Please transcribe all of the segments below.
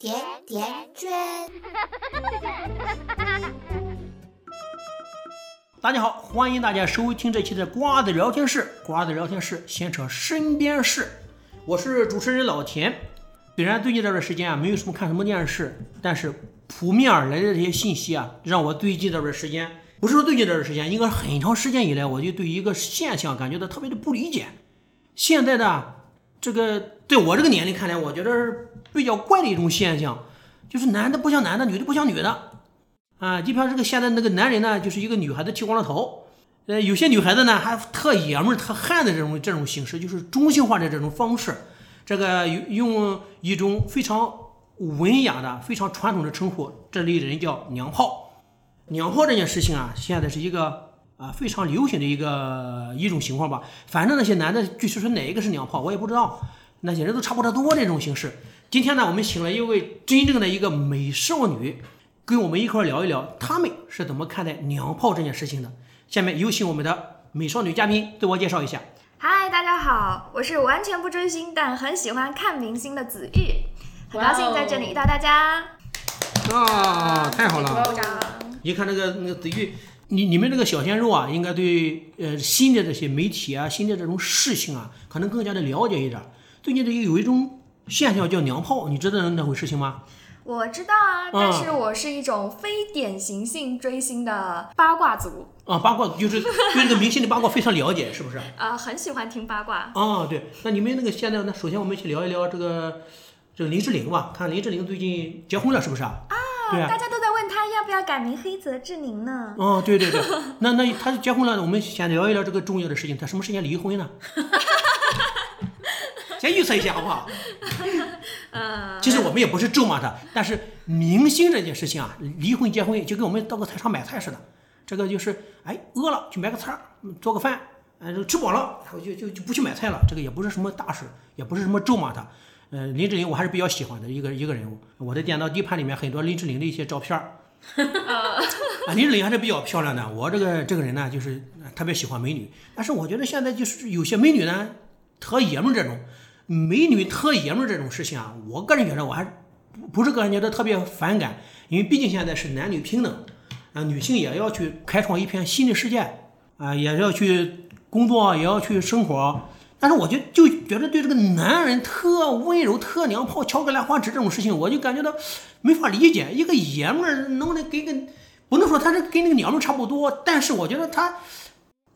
甜甜圈。大家好，欢迎大家收听这期的瓜子聊天室。瓜子聊天室，闲扯身边事。我是主持人老田。虽然最近这段时间啊，没有什么看什么电视，但是扑面而来的这些信息啊，让我最近这段时间，不是说最近这段时间，应该很长时间以来，我就对一个现象感觉到特别的不理解。现在的这个，在我这个年龄看来，我觉得是比较怪的一种现象，就是男的不像男的，女的不像女的。啊，就比方这个现在那个男人呢，就是一个女孩子剃光了头，呃，有些女孩子呢还特爷们儿、特汉的这种这种形式，就是中性化的这种方式，这个用一种非常文雅的、非常传统的称呼，这类人叫娘炮。娘炮这件事情啊，现在是一个啊非常流行的一个一种情况吧。反正那些男的具体说哪一个是娘炮，我也不知道，那些人都差不多多这种形式。今天呢，我们请了一位真正的一个美少女。跟我们一块聊一聊，他们是怎么看待娘炮这件事情的。下面有请我们的美少女嘉宾自我介绍一下。嗨，大家好，我是完全不追星但很喜欢看明星的子玉，很高兴在这里遇到大家。啊，太好了！一看那个那个子玉，你你们这个小鲜肉啊，应该对呃新的这些媒体啊，新的这种事情啊，可能更加的了解一点。最近这有一种现象叫娘炮，你知道那回事情吗？我知道啊，但是我是一种非典型性追星的八卦族啊，八卦就是 对这个明星的八卦非常了解，是不是？啊，很喜欢听八卦。啊，对，那你们那个现在，那首先我们去聊一聊这个这个林志玲吧，看林志玲最近结婚了，是不是啊？啊，对啊大家都在要不要改名黑泽志宁呢？哦，对对对，那那他结婚了，我们先聊一聊这个重要的事情，他什么时间离婚呢？先预测一下好不好？呃，其实我们也不是咒骂他，但是明星这件事情啊，离婚结婚就跟我们到个菜场买菜似的，这个就是哎饿了去买个菜儿做个饭，哎吃饱了然后就就就不去买菜了，这个也不是什么大事，也不是什么咒骂他。呃，林志玲我还是比较喜欢的一个一个人物，我的电脑 D 盘里面很多林志玲的一些照片儿。啊，林志玲还是比较漂亮的。我这个这个人呢，就是特别喜欢美女，但是我觉得现在就是有些美女呢，特爷们儿这种美女特爷们儿这种事情啊，我个人觉得我还不不是个人觉得特别反感，因为毕竟现在是男女平等，啊，女性也要去开创一片新的世界，啊，也要去工作，也要去生活。但是我就就觉得对这个男人特温柔、特娘炮、敲个兰花指这种事情，我就感觉到没法理解。一个爷们儿能不能跟个，不能说他是跟那个娘们儿差不多，但是我觉得他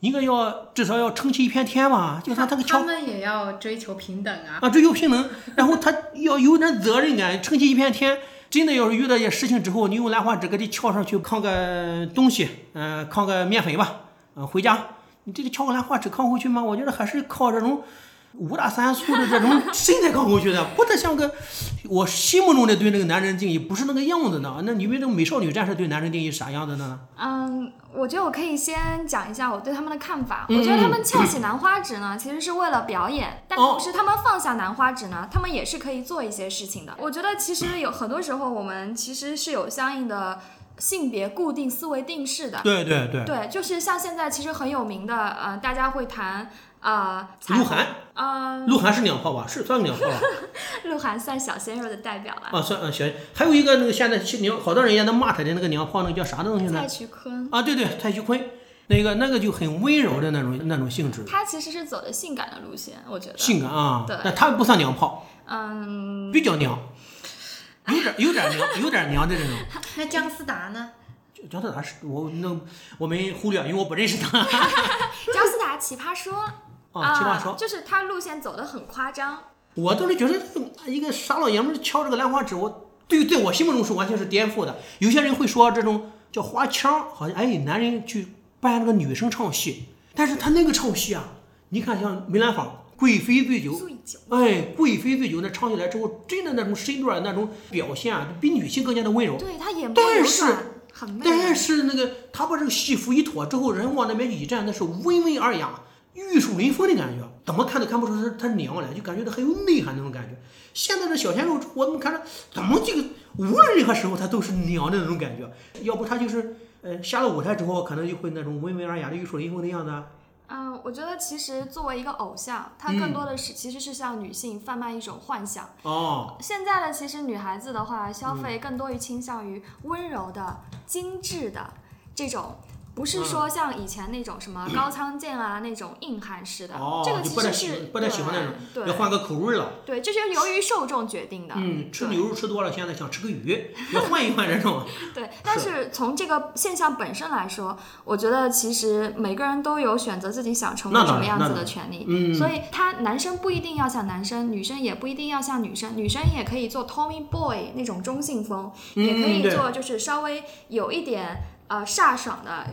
应该要至少要撑起一片天吧。就算他个他敲们也要追求平等啊。啊，追求平等，然后他要有点责任感，撑起一片天。真的要是遇到一些事情之后，你用兰花指给它敲上去，扛个东西，嗯、扛个面粉吧，嗯、回家，你这个敲个兰花指扛回去吗？我觉得还是靠这种五大三粗的这种身材扛回去的，不得 像个我心目中的对那个男人定义不是那个样子呢。那你们这个美少女战士对男人定义啥样子的呢？嗯，我觉得我可以先讲一下我对他们的看法。嗯我觉得他们翘起兰花指呢，其实是为了表演，但哦同时他们放下兰花指呢，他们也是可以做一些事情的。我觉得其实有很多时候我们其实是有相应的性别固定思维定式的。对对对，对，就是像现在其实很有名的，呃，大家会谈，呃，彩虹鹿晗，呃，鹿晗是娘炮吧？是算娘炮吧？鹿晗算小鲜肉的代表了。啊，算啊行。还有一个那个现在娘，好多人也在骂他的那个娘炮，那个叫啥东西呢蔡？徐坤，啊，对对，蔡徐坤，那个那个就很温柔的那种那种性质，他其实是走的性感的路线，我觉得。性感啊对。但他不算娘炮，嗯，比较娘，有点有点娘，有点娘的这种。那姜思达呢？姜思达是我那我没忽略，因为我不认识他。姜思达《奇葩说》啊，奇葩说，就是他路线走的很夸张。我倒是觉得一个傻老爷们儿敲这个兰花指，我对在我心目中是完全是颠覆的。有些人会说这种叫花腔，好像哎男人去扮那个女生唱戏，但是他那个唱戏啊，你看像梅兰芳《贵妃醉酒》，醉酒，哎，贵妃醉酒那唱起来之后，真的那种身段、那种表现啊，比女性更加的温柔。对他眼波流但是。但是那个她把这个戏服一脱之后，人往那边一站，那是温文尔雅、玉树临风的感觉，怎么看都看不出是她娘来，就感觉到很有内涵那种感觉。现在的小鲜肉，我怎么看着怎么这个无论任何时候他都是娘的那种感觉，要不他就是呃下了舞台之后，可能就会那种温文尔雅的玉树临风的样子啊，嗯，我觉得其实作为一个偶像，他更多的是、其实是向女性贩卖一种幻想。哦，现在的其实女孩子的话，消费更多于倾向于温柔的、精致的这种。不是说像以前那种什么 高仓健啊那种硬汉式的，哦这个其实是喜不太喜欢那种对要换个口味了。对，这是由于受众决定的。嗯，吃牛肉吃多了，现在想吃个鱼，要换一换这种。对，但是从这个现象本身来说，我觉得其实每个人都有选择自己想成为什么样子的权利。嗯所以他男生不一定要像男生，女生也不一定要像女生，女生也可以做 Tommy Boy 那种中性风，也可以做就是稍微有一点呃飒爽的。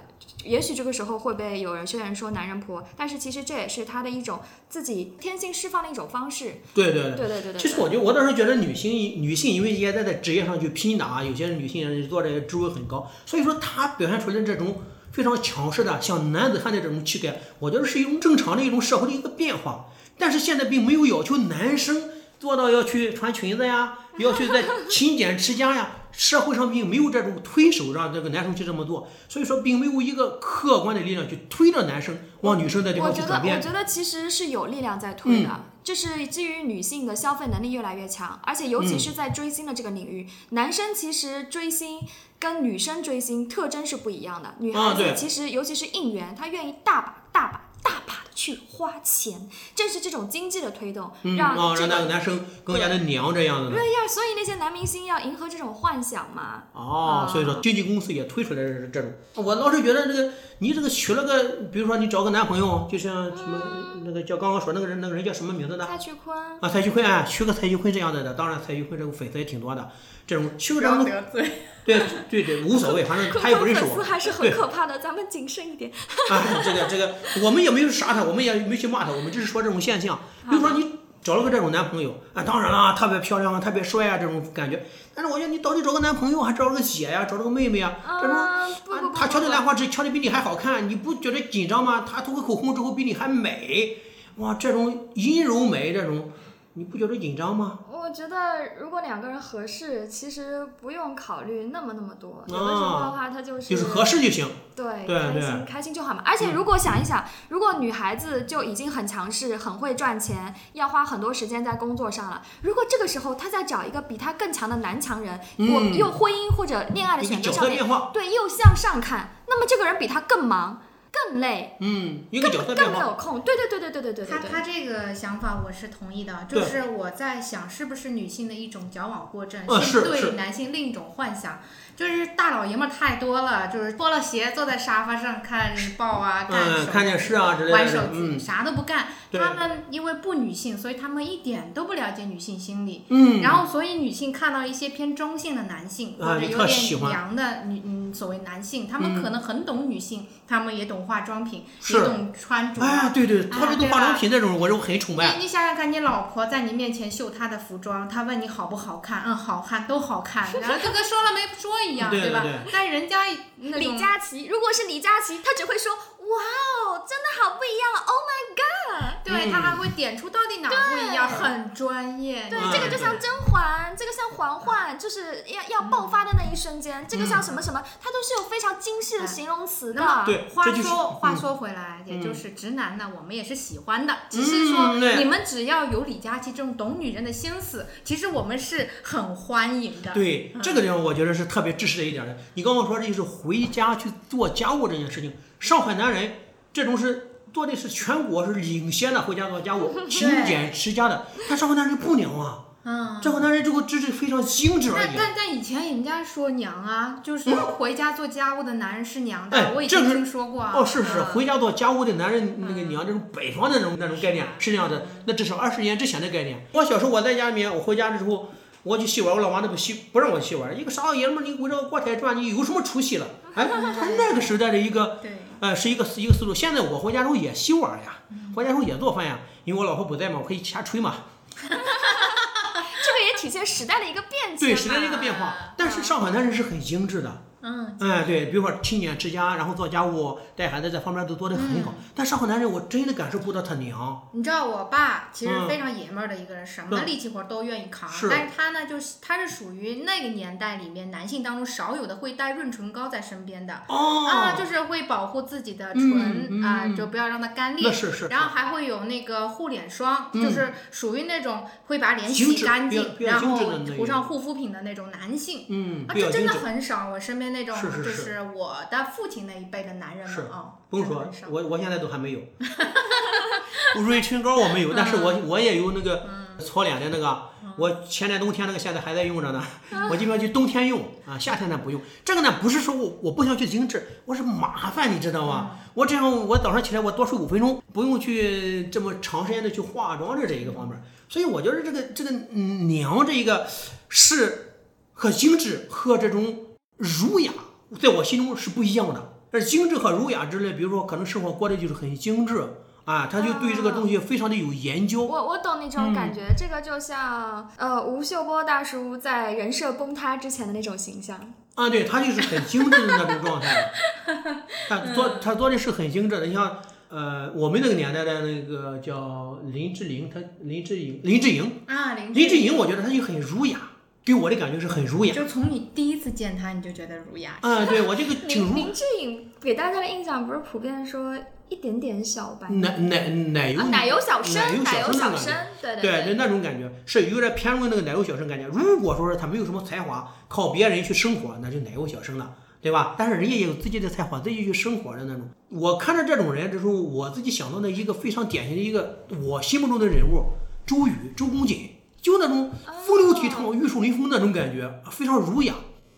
也许这个时候会被有人些人说男人婆，但是其实这也是他的一种自己天性释放的一种方式。对对对对对对对。其实我觉得，我当时觉得女性女性因为也在在职业上去拼打，有些女性做的职位很高，所以说她表现出来的这种非常强势的像男子汉的这种气概，我觉得是一种正常的一种社会的一个变化。但是现在并没有要求男生做到要去穿裙子呀，要去在勤俭持家呀。社会上并没有这种推手让这个男生去这么做，所以说并没有一个客观的力量去推着男生往女生的地我觉得，我方去转变。觉得其实是有力量在推的，嗯这是基于女性的消费能力越来越强，而且尤其嗯是在追星的这个领域，男生其实追星跟女生追星特征是不一样的。女孩子其实尤其是应援，她愿意大把大把大把的去花钱，正是这种经济的推动，嗯，让啊，这个。让那个男生更加的娘这样子的。对呀，所以那些男明星要迎合这种幻想嘛。哦，所以说经纪公司也推出来这这种。我老是觉得这个你这个娶了个，比如说你找个男朋友，就像什么那个叫刚刚说那个人，那个人叫什么名字的？蔡徐坤，啊，蔡徐坤啊，娶个蔡徐坤这样的的，当然蔡徐坤这个粉丝也挺多的。这种娶个这种，得罪。对对对，无所谓，反正 他也不认识我粉丝。还是很可怕的，咱们谨慎一点。啊，这个这个，我们也没有杀他，我们也没去骂他，我们只是说这种现象。比如说你找了个这种男朋友啊，当然了，特别漂亮啊，特别帅啊，这种感觉。但是我觉得你到底找个男朋友，还找了个姐呀、找了个妹妹啊，这种。他不不敲的兰花指，敲的比你还好看，你不觉得紧张吗？他涂个口红之后比你还美，哇，这种阴柔美，这种你不觉得紧张吗？我觉得如果两个人合适，其实不用考虑那么那么多。有的时候的话，他就是就是合适就行。对，对对开心开心就好嘛。而且如果想一想，如果女孩子就已经很强势、很会赚钱，要花很多时间在工作上了，如果这个时候她再找一个比她更强的男强人，我嗯又婚姻或者恋爱的选择上面，对，又向上看，那么这个人比她更忙、更累。嗯。因为更没有空。对对对对对对对。他他这个想法我是同意的。就是我在想是不是女性的一种矫枉过正，是对男性另一种幻想。就是大老爷们太多了，就是脱了鞋坐在沙发上看报啊，看，看电视啊之类的。玩手机，啥都不干。他们因为不女性，所以他们一点都不了解女性心理。嗯。然后所以女性看到一些偏中性的男性，或者有点娘的女女。嗯，所谓男性，他们嗯可能很懂女性，他们也懂化妆品，也懂穿着。啊，对对，啊特别懂化妆品这种，我就很崇拜。你你想想看，你老婆在你面前秀她的服装，她问你好不好看，嗯，好看，都好看，然后就跟说了没说一样，吧对对对？但人家李佳琦，如果是李佳琦，他只会说：“哇哦，真的好不一样，Oh my god！” 对嗯他还会点出到底哪不一样，很专业。对，嗯这个就像甄嬛，这个像嬛嬛，就是要要爆发的那一瞬间，这个像什么什么，它都是有非常精细的形容词的。对话这就是说话嗯说回来，也就是直男呢，我们也是喜欢的，只嗯是说对你们只要有李佳琦这种懂女人的心思，其实我们是很欢迎的。对这个地方，我觉得是特别支持的一点的。你刚刚说这就是回家去做家务这件事情，上海男人这种是做的是全国是领先的回家做家务、勤俭持家的，但上海男人不娘啊，嗯。上海男人这个知识非常精致而已。但但但以前人家说娘啊，就是回家做家务的男人是娘的，哎我以前听说过啊。哦，是是，嗯回家做家务的男人，那个娘这种北方的那种那种概念是那样的，那至少二十年之前的概念。我小时候我在家里面，我回家的时候，我去洗碗，我老妈都不洗，不让我洗碗。一个傻老爷们儿，你围着锅台转，你有什么出息了？哎，他那个时代的一个，对，呃，是一个一个思路。现在我回家时候也洗碗呀，回家时候也做饭呀，因为我老婆不在嘛，我可以瞎吹嘛。这个也体现时代的一个变迁。对，时代的一个变化。但是上海男人是很精致的，嗯，哎，对，比如说勤俭持家，然后做家务、带孩子这方面都做得很好。但上海男人我真的感受不到他娘。你知道我爸其实嗯非常爷们儿的一个人，什么力气活都愿意扛。是但是他呢，就是他是属于那个年代里面男性当中少有的会带润唇膏在身边的。哦，啊，就是会保护自己的嗯唇、嗯啊，嗯就不要让它干裂。那是是，然后还会有那个护脸霜，嗯就是属于那种会把脸洗干净，然后涂上护肤品的那种男性。嗯，啊，这真的。很少，我身边那种就是是我的父亲那一辈的男人是们啊，不用说我我现在都还没有。润唇膏我没有，但是我我也有那个搓脸的那个，我前年冬天那个现在还在用着呢。我基本上就冬天用啊，夏天呢不用。这个呢不是说我我不想去精致，我是麻烦，你知道吗？我这样我早上起来我多睡五分钟，不用去这么长时间的去化妆这这一个方面。所以我觉得这个这个嗯娘这一个是和精致和这种儒雅，在我心中是不一样的。而精致和儒雅之类，比如说可能生活过得就是很精致啊，他就对这个东西非常的有研究。我我懂你这种嗯感觉，这个就像呃吴秀波大叔在人设崩塌之前的那种形象。啊，对他就是很精致的那种状态，他做他做的是很精致的。你像呃，我们那个年代的那个叫林志玲，他林志颖，林志颖，啊，林林志颖，我觉得他就很儒雅，给我的感觉是很儒雅。就从你第一次见他，你就觉得儒雅。啊，对我这个 挺儒，林林志颖给大家的印象不是普遍说一点点小白奶奶奶油啊，奶油小生，奶油小生对对对对，那种感觉是有点偏重那个奶油小生感觉。如果说是他没有什么才华，靠别人去生活，那就奶油小生了，对吧？但是人家也有自己的才华，自己去生活的那种。我看着这种人的时候，我自己想到的一个非常典型的一个我心目中的人物，周瑜、周公瑾，就那种风流倜傥、玉树临风那种感觉，非常儒雅。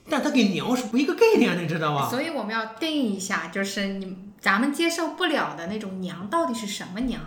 但他跟娘是不一个概念的，你知道吧？所以我们要定义一下，就是你咱们接受不了的那种娘到底是什么娘？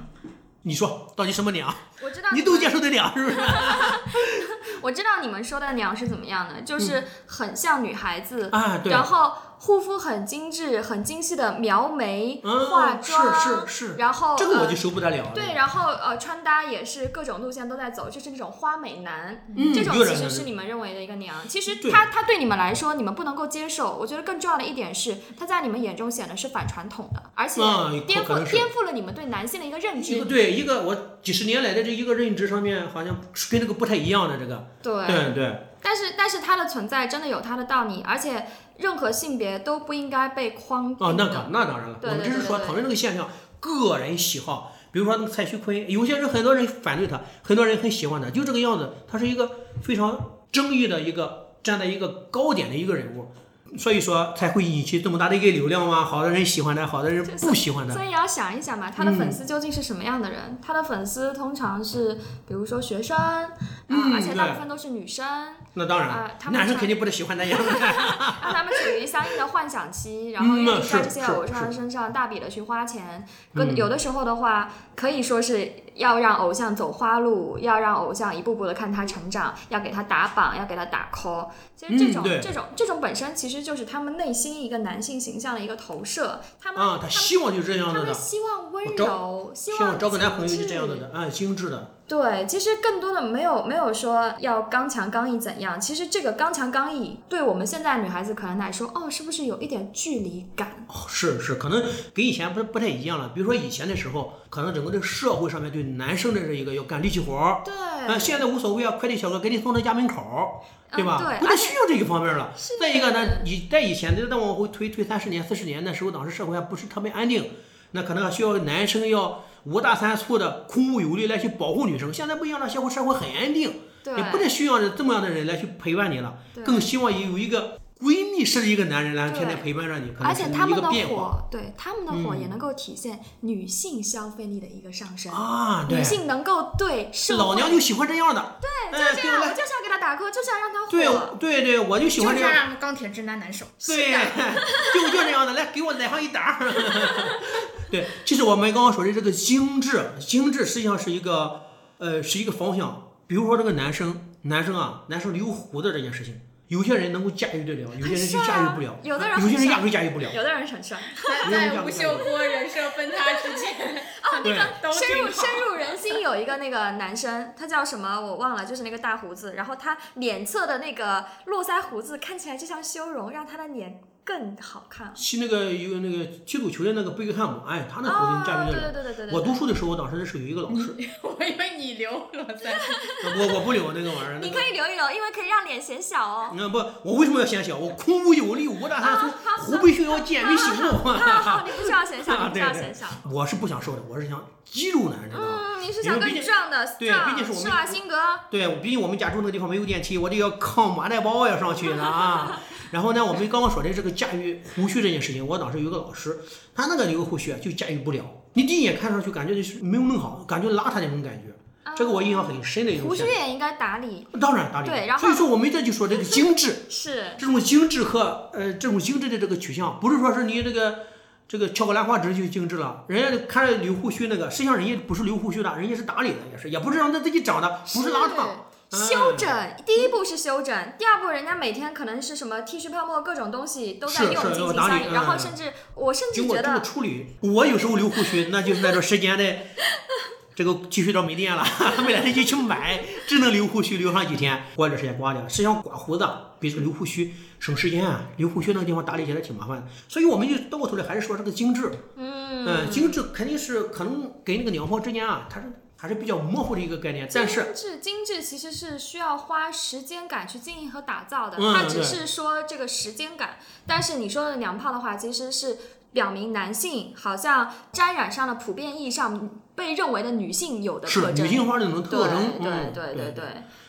你说到底什么娘？我知道你都接受得了是不是？我知道你们说的娘是怎么样的，就是很像女孩子，啊，对，然后护肤很精致、很精细的描眉、嗯化妆，是是是然后呃这个我就受不得了。对，然后呃，穿搭也是各种路线都在走，就是那种花美男，嗯这种其实是你们认为的一个娘。其实对他他对你们来说，你们不能够接受。我觉得更重要的一点是，他在你们眼中显得是反传统的，而且啊颠覆颠覆了你们对男性的一个认知。一个对一个我几十年来的这一个认知上面，好像是跟这个不太一样的这个。对，对对，但是但是它的存在真的有它的道理，而且任何性别都不应该被框定哦，那的个那当然了，对我们只是说讨论这个现象，个人喜好。比如说那个蔡徐坤，有些人很多人反对他，很多人很喜欢他，就这个样子，他是一个非常争议的一个站在一个高点的一个人物，所以说才会引起这么大的一个流量嘛。好多人喜欢他，好多人不喜欢他。所以也要想一想嘛，他的嗯粉丝究竟是什么样的人？他的粉丝通常是，比如说学生啊、嗯而且大部分都是女生，那当然男生肯定不能喜欢那样的。让 他们处于相应的幻想期，然后嗯愿意在这些偶像是身上大笔的去花钱。跟嗯有的时候的话，可以说是要让偶像走花路，要让偶像一步步的看他成长，要给他打榜，要给他打 call。其实这种、嗯这种这种本身其实就是他们内心一个男性形象的一个投射。他们、啊，他希望就是这样他们希望温柔，希希望找个男朋友精是这样的，啊，精致的。对，其实更多的没有没有说要刚强刚毅怎样，其实这个刚强刚毅对我们现在女孩子可能来说，哦，是不是有一点距离感？哦，是是，可能跟以前不不太一样了。比如说以前的时候，可能整个这个社会上面对男生的这一个要干力气活儿，对，啊，现在无所谓啊，快递小哥给你送到家门口儿，对吧？嗯对不太需要这一方面了。是再一个呢，以在以前的再往回推推三十年、四十年的时候，当时社会还不是特别安定，那可能还需要男生要五大三粗的空武有力来去保护女生。现在不一样了，社会社会很安定，对也不再需要这么样的人来去陪伴你了，更希望有一个闺蜜是一个男人来天天陪伴着你，可而且他们的火，对他们的火嗯也能够体现女性消费力的一个上升。啊，对女，性能够对老娘就喜欢这样的，对，哎就这样，给我就是要给他打 call，就是要让他火。对对对，我就喜欢这样。让钢铁直男难受。对，就 就这样的，来给我来上一打儿。对，其实我们刚刚说的这个精致，精致实际上是一个呃是一个方向。比如说这个男生，男生啊，男生留胡子这件事情，有些人能够驾驭得了，有些人就驾驭不了，有的人有些人压根驾驭不了。有的人很帅。在在吴秀波人设崩塌之前，对，都深入深入人心有一个那个男生，他叫什么我忘了，就是那个大胡子，然后他脸侧的那个络腮胡子看起来就像修容，让他的脸更好看。踢那个有那个踢足球的那个贝克汉姆，哎，他那胡子驾驭对。对对对对对。我读书的时候，当时是有一个老师，我以为你留络腮胡，我我不留那个玩意儿。你可以留一留，因为可以让脸显小哦。那不，我为什么要显小？我孔武有力，我打算从虎背熊腰健于行动。好好，你不需要显小，你不需要显小。我是不想瘦的，我是想肌肉男，知道吗？嗯，你是想更因为毕竟壮的，对壮毕竟是我们施瓦辛格。对，毕竟我们家住那个地方没有电梯，我得要扛麻袋包要上去的啊。然后呢，我们刚刚说的这个驾驭胡须这件事情，我当时有个老师，他那个留个胡须啊就驾驭不了，你第一眼看上去感觉就是没有弄好，感觉邋遢那种感觉，这个我印象很深的一种胡须。也应该打理，当然打理，对然后所以说我们这就说这个精致，是这种精致和呃这种精致的这个取向，不是说是你这个这个翘个兰花指就精致了。人家看着留胡须那个，实际上人家不是留胡须的，人家是打理的，也是，也不是让他自己长的不是邋遢。修整，第一步是修整，第二步人家每天可能是什么剃须泡沫各种东西都在是用，进行打理然后嗯甚至我甚至觉得处理，我有时候留胡须，那就是那段时间的这个剃须刀没电了，没来得及去买，只能留胡须留上几天，过一段时间刮掉。实际上刮胡子比这个留胡须省时间啊，留胡须那个地方打理起来挺麻烦的。所以我们就倒过头来还是说这个精致，嗯，精致肯定是可能跟那个娘炮之间啊，它是还是比较模糊的一个概念，但是精致精致其实是需要花时间感去经营和打造的，嗯它只是说这个时间感，但是你说的娘炮的话，其实是表明男性好像沾染上了普遍意义上被认为的女性有的特征。女性化的那种特征，对嗯对对对，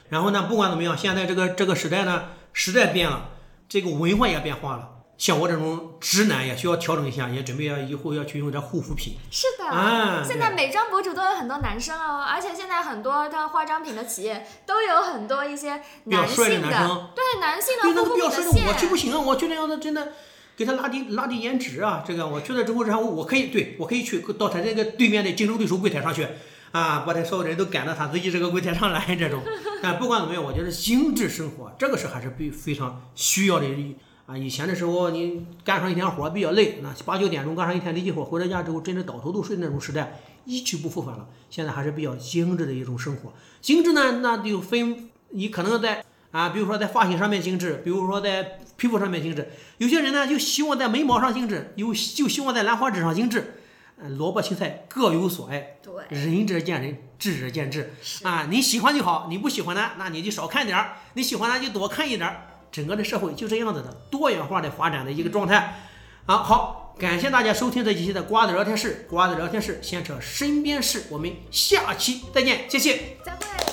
然后呢，不管怎么样，现在这个这个时代呢，时代变了，这个文化也变化了。像我这种直男也需要调整一下，也准备要以后要去用点护肤品。是的。啊，现在美妆博主都有很多男生哦，而且现在很多的化妆品的企业都有很多一些比较帅的性男生对男性对那的护肤个比较帅的，我就不行啊！我觉得要是真的给他拉低拉低颜值啊，这个我去了之后，然后我可以对我可以去到他这个对面的竞争对手柜台上去啊，把他所有人都赶到他自己这个柜台上来这种。但不管怎么样，我觉得精致生活这个是还是必非常需要的啊。以前的时候你干上一天活比较累，那八九点钟干上一天力气活，回到家之后真的倒头就睡那种时代一去不复返了。现在还是比较精致的一种生活。精致呢，那就分你可能在。啊，比如说在发型上面精致，比如说在皮肤上面精致，有些人呢就希望在眉毛上精致，有就希望在兰花指上精致，嗯，萝卜青菜各有所爱，对，仁者见仁，智者见智啊，你喜欢就好，你不喜欢呢，那你就少看点儿，你喜欢呢就多看一点儿，整个的社会就这样子的多元化的发展的一个状态，啊，好，感谢大家收听这一期的瓜子聊天室，瓜子聊天室闲扯身边事，我们下期再见，谢谢。再会。